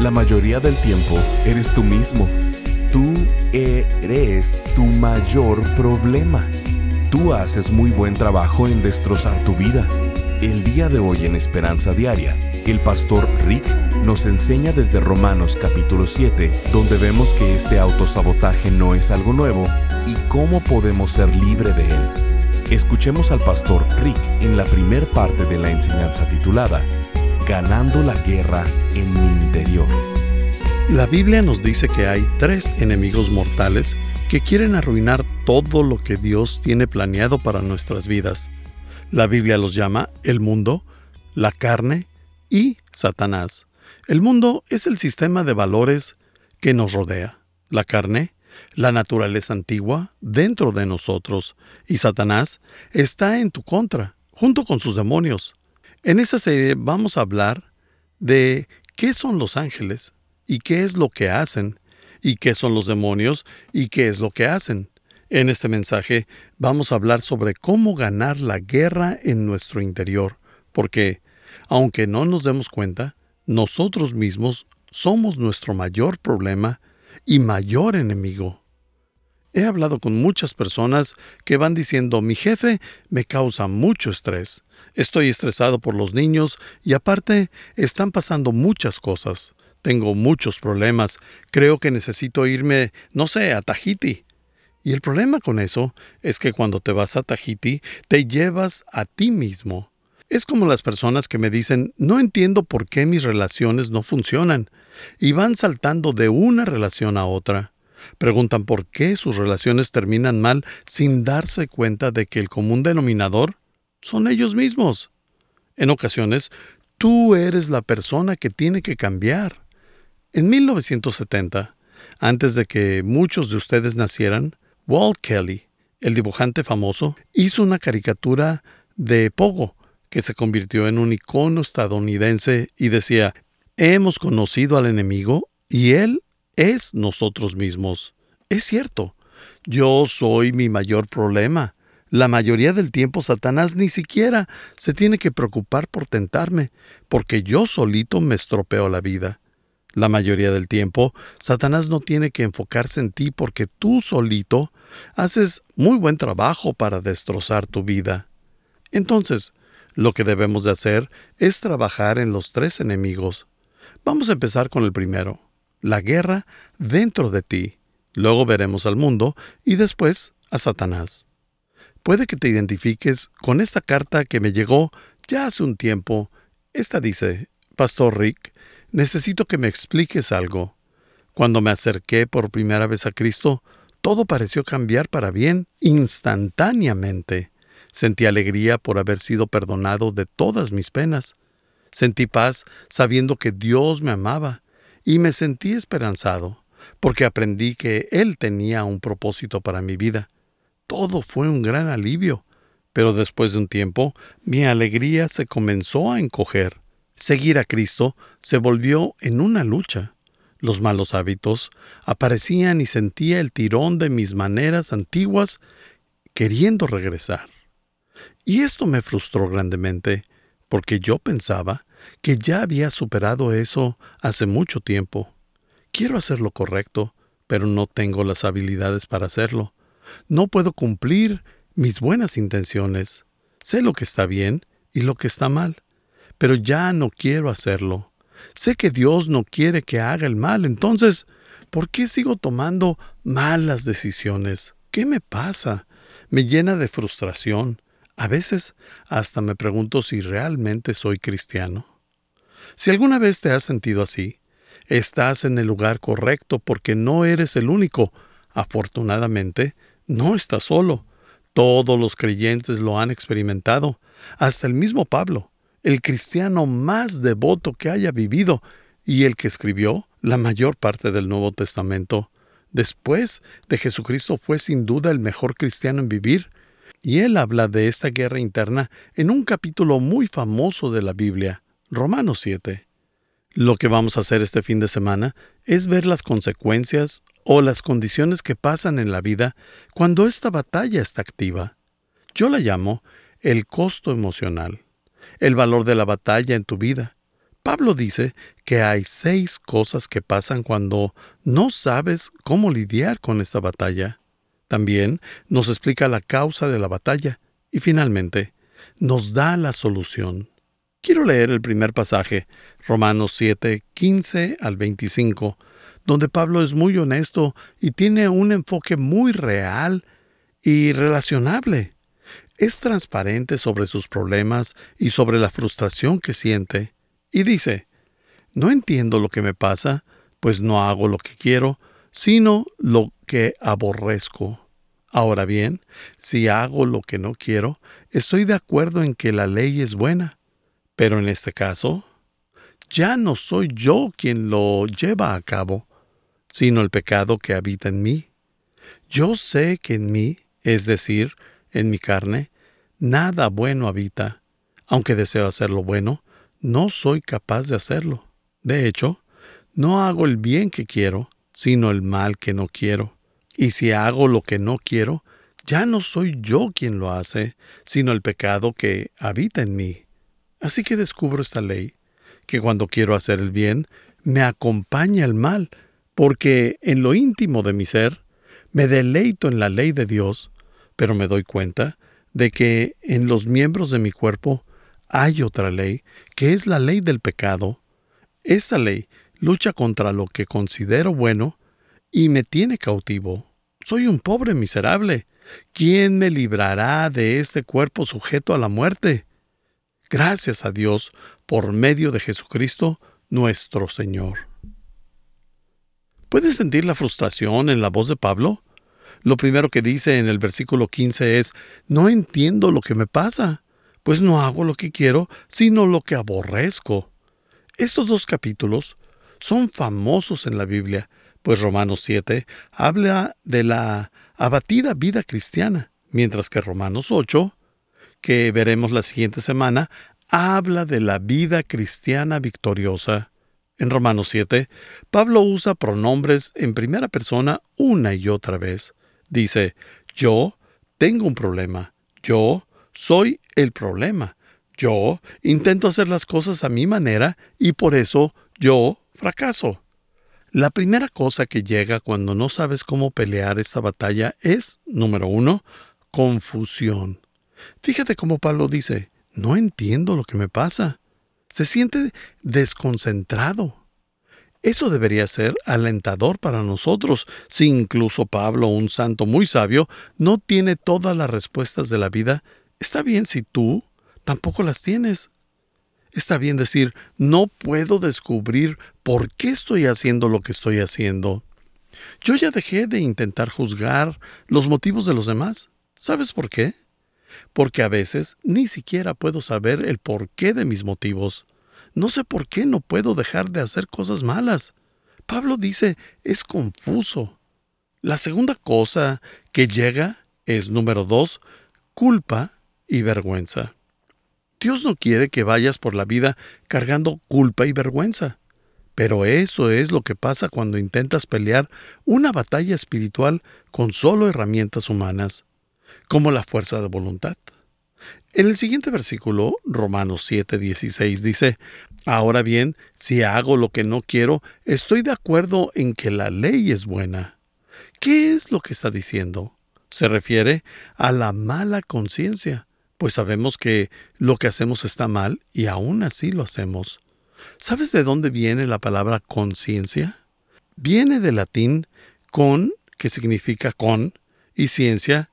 La mayoría del tiempo eres tú mismo. Tú eres tu mayor problema. Tú haces muy buen trabajo en destrozar tu vida. El día de hoy en Esperanza Diaria, el pastor Rick nos enseña desde Romanos capítulo 7, donde vemos que este autosabotaje no es algo nuevo y cómo podemos ser libre de él. Escuchemos al pastor Rick en la primer parte de la enseñanza titulada Ganando la guerra en mi interior. La Biblia nos dice que hay tres enemigos mortales que quieren arruinar todo lo que Dios tiene planeado para nuestras vidas. La Biblia los llama el mundo, la carne y Satanás. El mundo es el sistema de valores que nos rodea. La carne, la naturaleza antigua dentro de nosotros. Y Satanás está en tu contra, junto con sus demonios. En esa serie vamos a hablar de qué son los ángeles y qué es lo que hacen, y qué son los demonios y qué es lo que hacen. En este mensaje vamos a hablar sobre cómo ganar la guerra en nuestro interior, porque, aunque no nos demos cuenta, nosotros mismos somos nuestro mayor problema y mayor enemigo. He hablado con muchas personas que van diciendo mi jefe me causa mucho estrés. Estoy estresado por los niños y aparte están pasando muchas cosas. Tengo muchos problemas. Creo que necesito irme, no sé, a Tahiti. Y el problema con eso es que cuando te vas a Tahiti te llevas a ti mismo. Es como las personas que me dicen, no entiendo por qué mis relaciones no funcionan, y van saltando de una relación a otra. Preguntan por qué sus relaciones terminan mal sin darse cuenta de que el común denominador son ellos mismos. En ocasiones, tú eres la persona que tiene que cambiar. En 1970, antes de que muchos de ustedes nacieran, Walt Kelly, el dibujante famoso, hizo una caricatura de Pogo, que se convirtió en un icono estadounidense y decía, hemos conocido al enemigo y él es nosotros mismos. Es cierto, yo soy mi mayor problema. La mayoría del tiempo Satanás ni siquiera se tiene que preocupar por tentarme, porque yo solito me estropeo la vida. La mayoría del tiempo, Satanás no tiene que enfocarse en ti porque tú solito haces muy buen trabajo para destrozar tu vida. Entonces, lo que debemos de hacer es trabajar en los tres enemigos. Vamos a empezar con el primero, la guerra dentro de ti. Luego veremos al mundo y después a Satanás. Puede que te identifiques con esta carta que me llegó ya hace un tiempo. Esta dice, Pastor Rick, necesito que me expliques algo. Cuando me acerqué por primera vez a Cristo, todo pareció cambiar para bien instantáneamente. Sentí alegría por haber sido perdonado de todas mis penas. Sentí paz sabiendo que Dios me amaba y me sentí esperanzado porque aprendí que Él tenía un propósito para mi vida. Todo fue un gran alivio, pero después de un tiempo mi alegría se comenzó a encoger. Seguir a Cristo se volvió en una lucha. Los malos hábitos aparecían y sentía el tirón de mis maneras antiguas queriendo regresar. Y esto me frustró grandemente, porque yo pensaba que ya había superado eso hace mucho tiempo. Quiero hacer lo correcto, pero no tengo las habilidades para hacerlo. No puedo cumplir mis buenas intenciones. Sé lo que está bien y lo que está mal, pero ya no quiero hacerlo. Sé que Dios no quiere que haga el mal, entonces, ¿por qué sigo tomando malas decisiones? ¿Qué me pasa? Me llena de frustración. A veces hasta me pregunto si realmente soy cristiano. Si alguna vez te has sentido así, Estás en el lugar correcto porque no eres el único. Afortunadamente, no estás solo. Todos los creyentes lo han experimentado, hasta el mismo Pablo, el cristiano más devoto que haya vivido y el que escribió la mayor parte del Nuevo Testamento. Después de Jesucristo fue sin duda el mejor cristiano en vivir, y él habla de esta guerra interna en un capítulo muy famoso de la Biblia, Romanos 7. Lo que vamos a hacer este fin de semana es ver las consecuencias o las condiciones que pasan en la vida cuando esta batalla está activa. Yo la llamo el costo emocional, el valor de la batalla en tu vida. Pablo dice que hay seis cosas que pasan cuando no sabes cómo lidiar con esta batalla. También nos explica la causa de la batalla y finalmente nos da la solución. Quiero leer el primer pasaje, Romanos 7, 15 al 25, donde Pablo es muy honesto y tiene un enfoque muy real y relacionable. Es transparente sobre sus problemas y sobre la frustración que siente. Y dice, no entiendo lo que me pasa, pues no hago lo que quiero, sino lo que aborrezco. Ahora bien, si hago lo que no quiero, estoy de acuerdo en que la ley es buena pero en este caso, ya no soy yo quien lo lleva a cabo, sino el pecado que habita en mí. Yo sé que en mí, es decir, en mi carne, nada bueno habita. Aunque deseo hacer lo bueno, no soy capaz de hacerlo. De hecho, no hago el bien que quiero, sino el mal que no quiero. Y si hago lo que no quiero, ya no soy yo quien lo hace, sino el pecado que habita en mí. Así que descubro esta ley, que cuando quiero hacer el bien, me acompaña el mal, porque en lo íntimo de mi ser me deleito en la ley de Dios, pero me doy cuenta de que en los miembros de mi cuerpo hay otra ley, que es la ley del pecado. Esa ley lucha contra lo que considero bueno y me tiene cautivo. Soy un pobre miserable. ¿Quién me librará de este cuerpo sujeto a la muerte? Gracias a Dios por medio de Jesucristo nuestro Señor. ¿Puedes sentir la frustración en la voz de Pablo? Lo primero que dice en el versículo 15 es, no entiendo lo que me pasa, pues no hago lo que quiero, sino lo que aborrezco. Estos dos capítulos son famosos en la Biblia, pues Romanos 7 habla de la abatida vida cristiana, mientras que Romanos 8 que veremos la siguiente semana, habla de la vida cristiana victoriosa. En Romanos 7, Pablo usa pronombres en primera persona una y otra vez. Dice, yo tengo un problema, yo soy el problema, yo intento hacer las cosas a mi manera y por eso yo fracaso. La primera cosa que llega cuando no sabes cómo pelear esta batalla es, número uno, confusión. Fíjate cómo Pablo dice, no entiendo lo que me pasa. Se siente desconcentrado. Eso debería ser alentador para nosotros, si incluso Pablo, un santo muy sabio, no tiene todas las respuestas de la vida. Está bien si tú tampoco las tienes. Está bien decir, no puedo descubrir por qué estoy haciendo lo que estoy haciendo. Yo ya dejé de intentar juzgar los motivos de los demás. ¿Sabes por qué? porque a veces ni siquiera puedo saber el porqué de mis motivos. No sé por qué no puedo dejar de hacer cosas malas. Pablo dice, es confuso. La segunda cosa que llega es, número dos, culpa y vergüenza. Dios no quiere que vayas por la vida cargando culpa y vergüenza. Pero eso es lo que pasa cuando intentas pelear una batalla espiritual con solo herramientas humanas como la fuerza de voluntad. En el siguiente versículo, Romanos 7:16 dice, Ahora bien, si hago lo que no quiero, estoy de acuerdo en que la ley es buena. ¿Qué es lo que está diciendo? Se refiere a la mala conciencia, pues sabemos que lo que hacemos está mal y aún así lo hacemos. ¿Sabes de dónde viene la palabra conciencia? Viene del latín con, que significa con, y ciencia,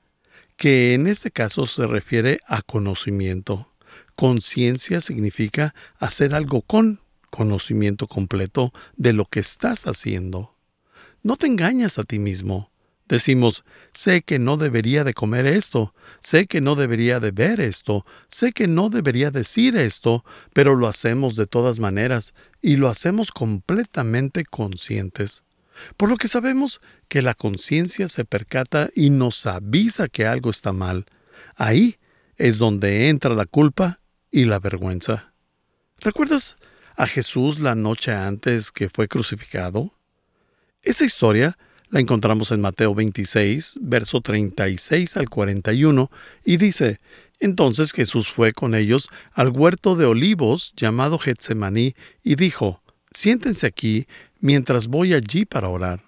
que en este caso se refiere a conocimiento. Conciencia significa hacer algo con conocimiento completo de lo que estás haciendo. No te engañas a ti mismo. Decimos, sé que no debería de comer esto, sé que no debería de ver esto, sé que no debería decir esto, pero lo hacemos de todas maneras y lo hacemos completamente conscientes. Por lo que sabemos que la conciencia se percata y nos avisa que algo está mal. Ahí es donde entra la culpa y la vergüenza. ¿Recuerdas a Jesús la noche antes que fue crucificado? Esa historia la encontramos en Mateo 26, verso 36 al 41, y dice, Entonces Jesús fue con ellos al huerto de olivos llamado Getsemaní, y dijo, Siéntense aquí mientras voy allí para orar.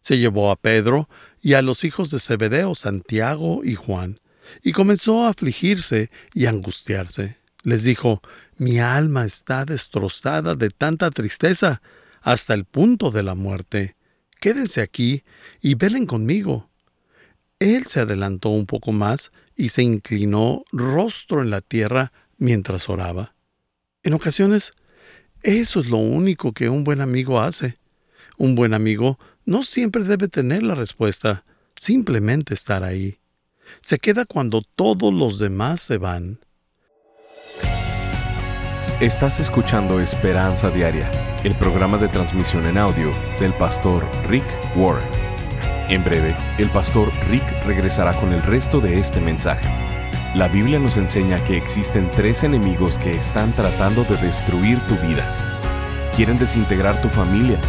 Se llevó a Pedro y a los hijos de Zebedeo, Santiago y Juan, y comenzó a afligirse y angustiarse. Les dijo, Mi alma está destrozada de tanta tristeza, hasta el punto de la muerte quédense aquí y velen conmigo. Él se adelantó un poco más y se inclinó rostro en la tierra mientras oraba. En ocasiones, eso es lo único que un buen amigo hace. Un buen amigo no siempre debe tener la respuesta, simplemente estar ahí. Se queda cuando todos los demás se van. Estás escuchando Esperanza Diaria, el programa de transmisión en audio del pastor Rick Warren. En breve, el pastor Rick regresará con el resto de este mensaje. La Biblia nos enseña que existen tres enemigos que están tratando de destruir tu vida. Quieren desintegrar tu familia,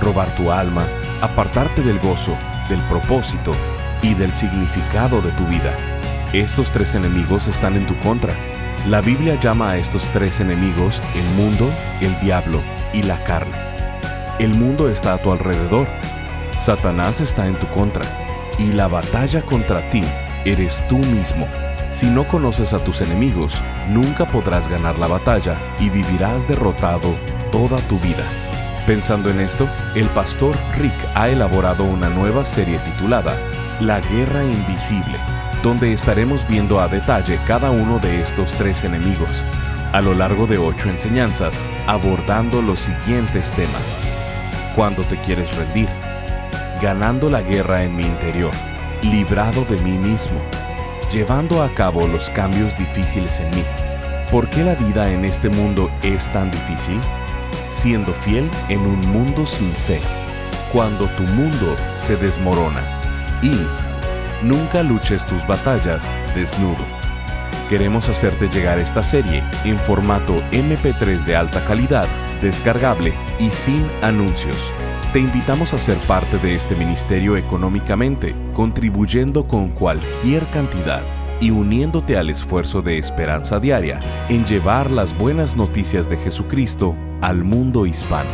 robar tu alma, apartarte del gozo, del propósito y del significado de tu vida. Estos tres enemigos están en tu contra la Biblia llama a estos tres enemigos el mundo, el diablo y la carne. El mundo está a tu alrededor. Satanás está en tu contra. Y la batalla contra ti eres tú mismo. Si no conoces a tus enemigos, nunca podrás ganar la batalla y vivirás derrotado toda tu vida. Pensando en esto, el pastor Rick ha elaborado una nueva serie titulada La Guerra Invisible donde estaremos viendo a detalle cada uno de estos tres enemigos, a lo largo de ocho enseñanzas, abordando los siguientes temas. Cuando te quieres rendir, ganando la guerra en mi interior, librado de mí mismo, llevando a cabo los cambios difíciles en mí. ¿Por qué la vida en este mundo es tan difícil? Siendo fiel en un mundo sin fe, cuando tu mundo se desmorona y Nunca luches tus batallas desnudo. Queremos hacerte llegar esta serie en formato MP3 de alta calidad, descargable y sin anuncios. Te invitamos a ser parte de este ministerio económicamente, contribuyendo con cualquier cantidad y uniéndote al esfuerzo de esperanza diaria en llevar las buenas noticias de Jesucristo al mundo hispano.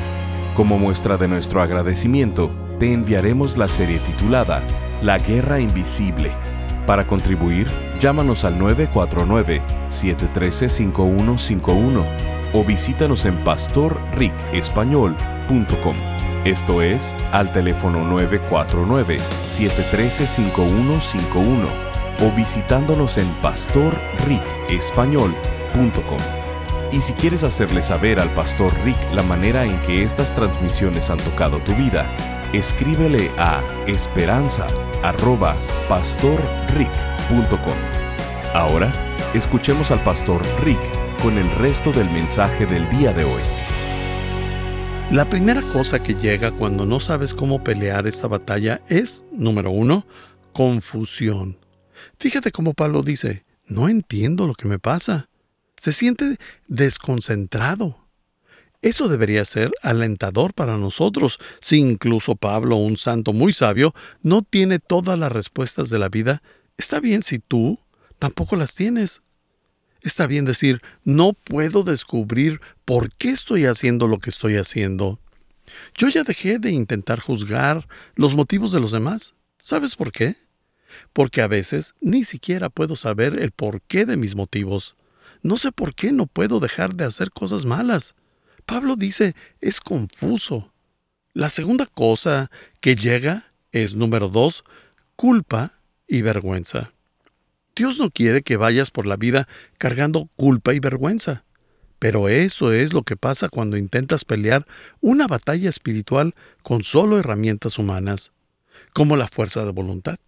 Como muestra de nuestro agradecimiento, te enviaremos la serie titulada la Guerra Invisible. Para contribuir, llámanos al 949-713-5151 o visítanos en pastorricespañol.com. Esto es, al teléfono 949-713-5151 o visitándonos en pastorricespañol.com. Y si quieres hacerle saber al pastor Rick la manera en que estas transmisiones han tocado tu vida, escríbele a esperanza.pastorrick.com. Ahora, escuchemos al pastor Rick con el resto del mensaje del día de hoy. La primera cosa que llega cuando no sabes cómo pelear esta batalla es, número uno, confusión. Fíjate cómo Pablo dice, no entiendo lo que me pasa. Se siente desconcentrado. Eso debería ser alentador para nosotros. Si incluso Pablo, un santo muy sabio, no tiene todas las respuestas de la vida, está bien si tú tampoco las tienes. Está bien decir, no puedo descubrir por qué estoy haciendo lo que estoy haciendo. Yo ya dejé de intentar juzgar los motivos de los demás. ¿Sabes por qué? Porque a veces ni siquiera puedo saber el porqué de mis motivos. No sé por qué no puedo dejar de hacer cosas malas. Pablo dice, es confuso. La segunda cosa que llega es, número dos, culpa y vergüenza. Dios no quiere que vayas por la vida cargando culpa y vergüenza. Pero eso es lo que pasa cuando intentas pelear una batalla espiritual con solo herramientas humanas. como la fuerza de voluntad.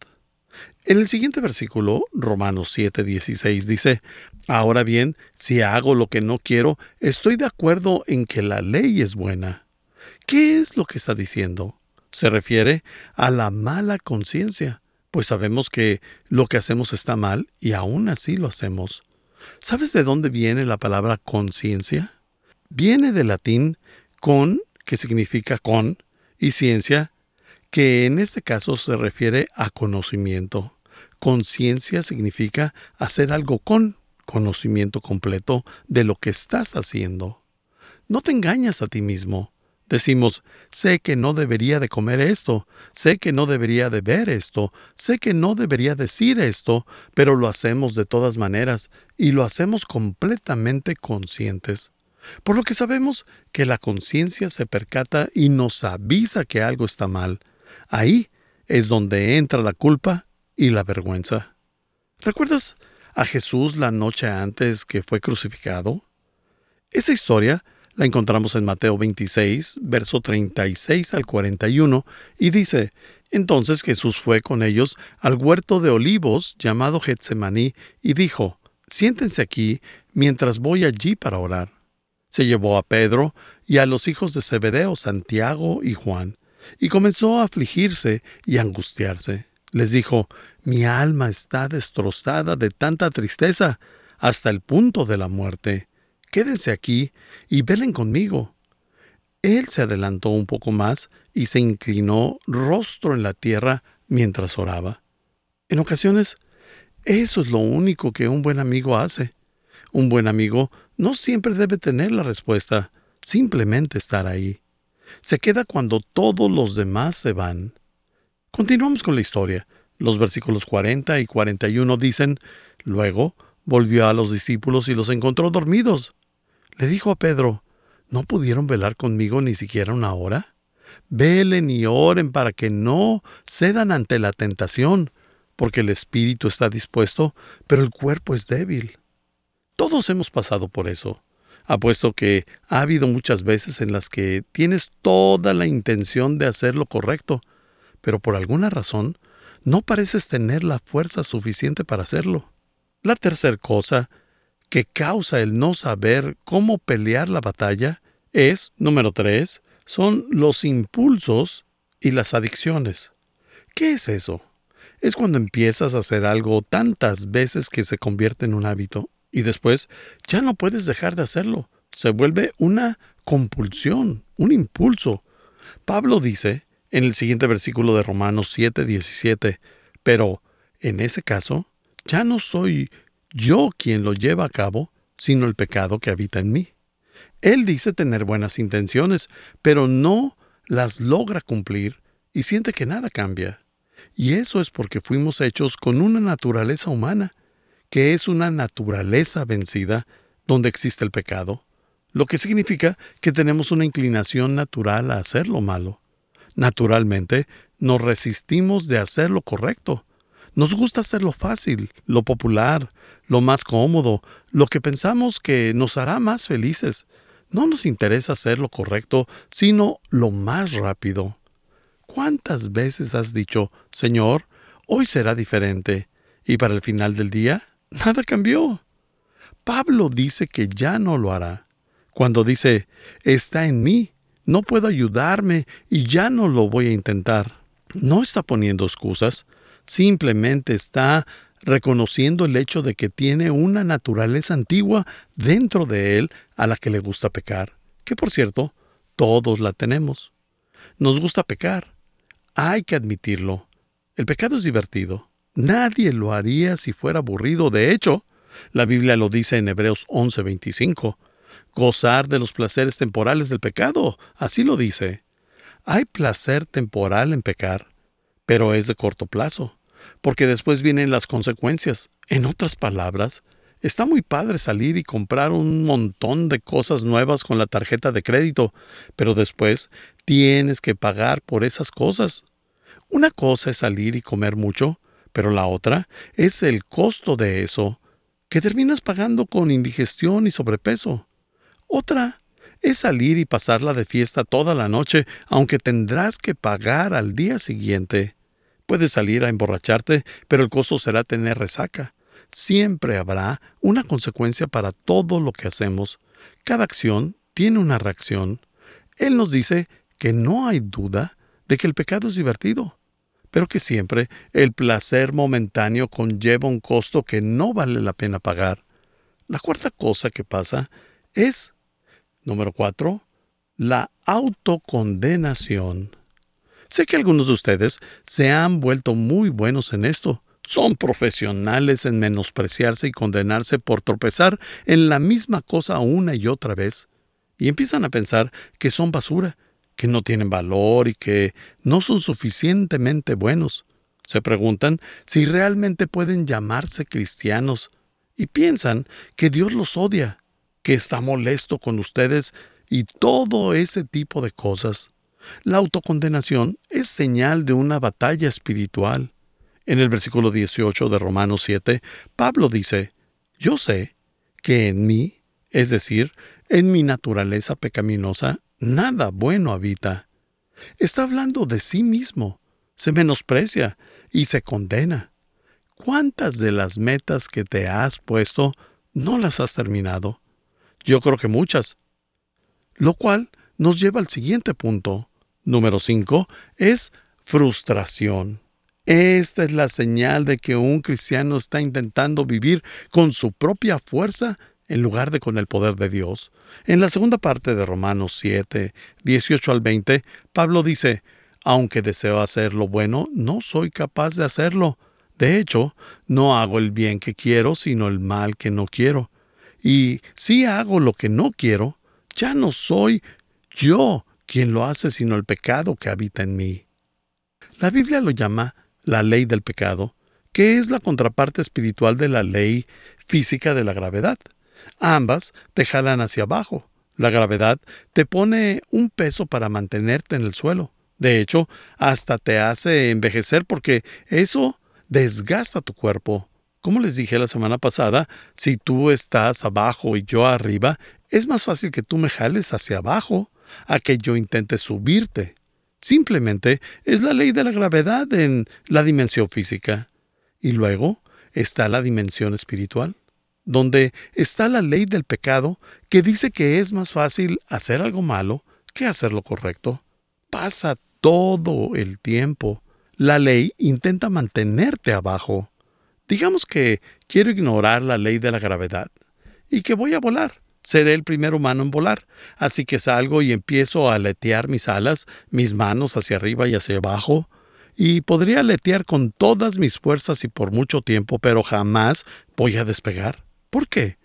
En el siguiente versículo, Romanos 7:16 dice, Ahora bien, si hago lo que no quiero, estoy de acuerdo en que la ley es buena. ¿Qué es lo que está diciendo? Se refiere a la mala conciencia, pues sabemos que lo que hacemos está mal y aún así lo hacemos. ¿Sabes de dónde viene la palabra conciencia? Viene del latín con, que significa con, y ciencia, que en este caso se refiere a conocimiento. Conciencia significa hacer algo con conocimiento completo de lo que estás haciendo. No te engañas a ti mismo. Decimos, sé que no debería de comer esto, sé que no debería de ver esto, sé que no debería decir esto, pero lo hacemos de todas maneras y lo hacemos completamente conscientes. Por lo que sabemos que la conciencia se percata y nos avisa que algo está mal. Ahí es donde entra la culpa y la vergüenza. ¿Recuerdas a Jesús la noche antes que fue crucificado? Esa historia la encontramos en Mateo 26, verso 36 al 41, y dice, Entonces Jesús fue con ellos al huerto de olivos llamado Getsemaní, y dijo, Siéntense aquí mientras voy allí para orar. Se llevó a Pedro y a los hijos de Zebedeo, Santiago y Juan, y comenzó a afligirse y angustiarse les dijo, Mi alma está destrozada de tanta tristeza hasta el punto de la muerte. Quédense aquí y velen conmigo. Él se adelantó un poco más y se inclinó rostro en la tierra mientras oraba. En ocasiones, eso es lo único que un buen amigo hace. Un buen amigo no siempre debe tener la respuesta, simplemente estar ahí. Se queda cuando todos los demás se van. Continuamos con la historia. Los versículos 40 y 41 dicen, Luego volvió a los discípulos y los encontró dormidos. Le dijo a Pedro, ¿no pudieron velar conmigo ni siquiera una hora? Velen y oren para que no cedan ante la tentación, porque el espíritu está dispuesto, pero el cuerpo es débil. Todos hemos pasado por eso. Apuesto que ha habido muchas veces en las que tienes toda la intención de hacer lo correcto, pero por alguna razón no pareces tener la fuerza suficiente para hacerlo. La tercera cosa que causa el no saber cómo pelear la batalla es, número tres, son los impulsos y las adicciones. ¿Qué es eso? Es cuando empiezas a hacer algo tantas veces que se convierte en un hábito y después ya no puedes dejar de hacerlo. Se vuelve una compulsión, un impulso. Pablo dice en el siguiente versículo de Romanos 7, 17. Pero, en ese caso, ya no soy yo quien lo lleva a cabo, sino el pecado que habita en mí. Él dice tener buenas intenciones, pero no las logra cumplir y siente que nada cambia. Y eso es porque fuimos hechos con una naturaleza humana, que es una naturaleza vencida donde existe el pecado, lo que significa que tenemos una inclinación natural a hacer lo malo. Naturalmente, nos resistimos de hacer lo correcto. Nos gusta hacer lo fácil, lo popular, lo más cómodo, lo que pensamos que nos hará más felices. No nos interesa hacer lo correcto, sino lo más rápido. ¿Cuántas veces has dicho, Señor, hoy será diferente? Y para el final del día, nada cambió. Pablo dice que ya no lo hará. Cuando dice, está en mí, no puedo ayudarme y ya no lo voy a intentar. No está poniendo excusas, simplemente está reconociendo el hecho de que tiene una naturaleza antigua dentro de él a la que le gusta pecar, que por cierto, todos la tenemos. Nos gusta pecar. Hay que admitirlo. El pecado es divertido. Nadie lo haría si fuera aburrido. De hecho, la Biblia lo dice en Hebreos 11:25 gozar de los placeres temporales del pecado. Así lo dice. Hay placer temporal en pecar, pero es de corto plazo, porque después vienen las consecuencias. En otras palabras, está muy padre salir y comprar un montón de cosas nuevas con la tarjeta de crédito, pero después tienes que pagar por esas cosas. Una cosa es salir y comer mucho, pero la otra es el costo de eso, que terminas pagando con indigestión y sobrepeso. Otra es salir y pasarla de fiesta toda la noche, aunque tendrás que pagar al día siguiente. Puedes salir a emborracharte, pero el costo será tener resaca. Siempre habrá una consecuencia para todo lo que hacemos. Cada acción tiene una reacción. Él nos dice que no hay duda de que el pecado es divertido, pero que siempre el placer momentáneo conlleva un costo que no vale la pena pagar. La cuarta cosa que pasa es, número cuatro, la autocondenación. Sé que algunos de ustedes se han vuelto muy buenos en esto. Son profesionales en menospreciarse y condenarse por tropezar en la misma cosa una y otra vez. Y empiezan a pensar que son basura, que no tienen valor y que no son suficientemente buenos. Se preguntan si realmente pueden llamarse cristianos y piensan que Dios los odia, que está molesto con ustedes y todo ese tipo de cosas. La autocondenación es señal de una batalla espiritual. En el versículo 18 de Romanos 7, Pablo dice, Yo sé que en mí, es decir, en mi naturaleza pecaminosa, nada bueno habita. Está hablando de sí mismo, se menosprecia y se condena. ¿Cuántas de las metas que te has puesto no las has terminado? Yo creo que muchas. Lo cual nos lleva al siguiente punto. Número 5 es frustración. Esta es la señal de que un cristiano está intentando vivir con su propia fuerza en lugar de con el poder de Dios. En la segunda parte de Romanos 7, 18 al 20, Pablo dice, aunque deseo hacer lo bueno, no soy capaz de hacerlo. De hecho, no hago el bien que quiero, sino el mal que no quiero. Y si hago lo que no quiero, ya no soy yo quien lo hace, sino el pecado que habita en mí. La Biblia lo llama la ley del pecado, que es la contraparte espiritual de la ley física de la gravedad. Ambas te jalan hacia abajo. La gravedad te pone un peso para mantenerte en el suelo. De hecho, hasta te hace envejecer porque eso desgasta tu cuerpo. Como les dije la semana pasada, si tú estás abajo y yo arriba, es más fácil que tú me jales hacia abajo a que yo intente subirte. Simplemente es la ley de la gravedad en la dimensión física. Y luego está la dimensión espiritual donde está la ley del pecado que dice que es más fácil hacer algo malo que hacer lo correcto. Pasa todo el tiempo. La ley intenta mantenerte abajo. Digamos que quiero ignorar la ley de la gravedad y que voy a volar. Seré el primer humano en volar. Así que salgo y empiezo a aletear mis alas, mis manos hacia arriba y hacia abajo, y podría aletear con todas mis fuerzas y por mucho tiempo, pero jamás voy a despegar. ¿Por qué?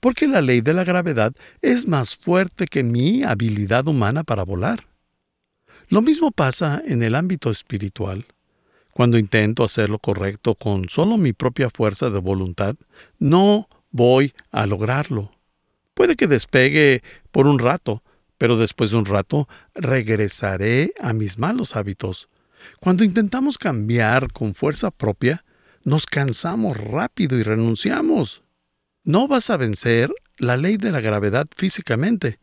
Porque la ley de la gravedad es más fuerte que mi habilidad humana para volar. Lo mismo pasa en el ámbito espiritual. Cuando intento hacer lo correcto con solo mi propia fuerza de voluntad, no voy a lograrlo. Puede que despegue por un rato, pero después de un rato regresaré a mis malos hábitos. Cuando intentamos cambiar con fuerza propia, nos cansamos rápido y renunciamos. No vas a vencer la ley de la gravedad físicamente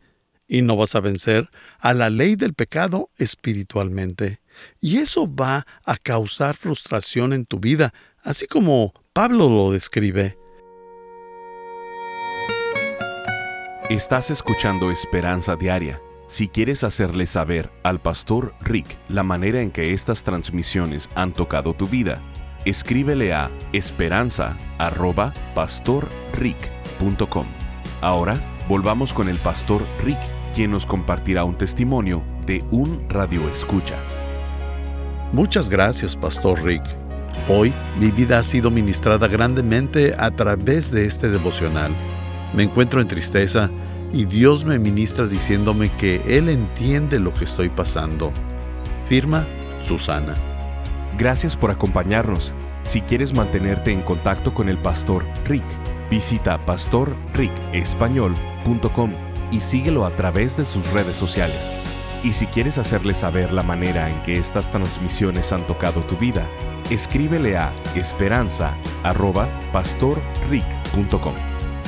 y no vas a vencer a la ley del pecado espiritualmente. Y eso va a causar frustración en tu vida, así como Pablo lo describe. Estás escuchando Esperanza Diaria. Si quieres hacerle saber al pastor Rick la manera en que estas transmisiones han tocado tu vida, escríbele a esperanza.pastorrick.com. Ahora volvamos con el pastor Rick, quien nos compartirá un testimonio de un radio escucha. Muchas gracias, Pastor Rick. Hoy mi vida ha sido ministrada grandemente a través de este devocional. Me encuentro en tristeza y Dios me ministra diciéndome que Él entiende lo que estoy pasando. Firma Susana. Gracias por acompañarnos. Si quieres mantenerte en contacto con el pastor Rick, visita pastorricespañol.com y síguelo a través de sus redes sociales. Y si quieres hacerle saber la manera en que estas transmisiones han tocado tu vida, escríbele a esperanza.pastorrick.com.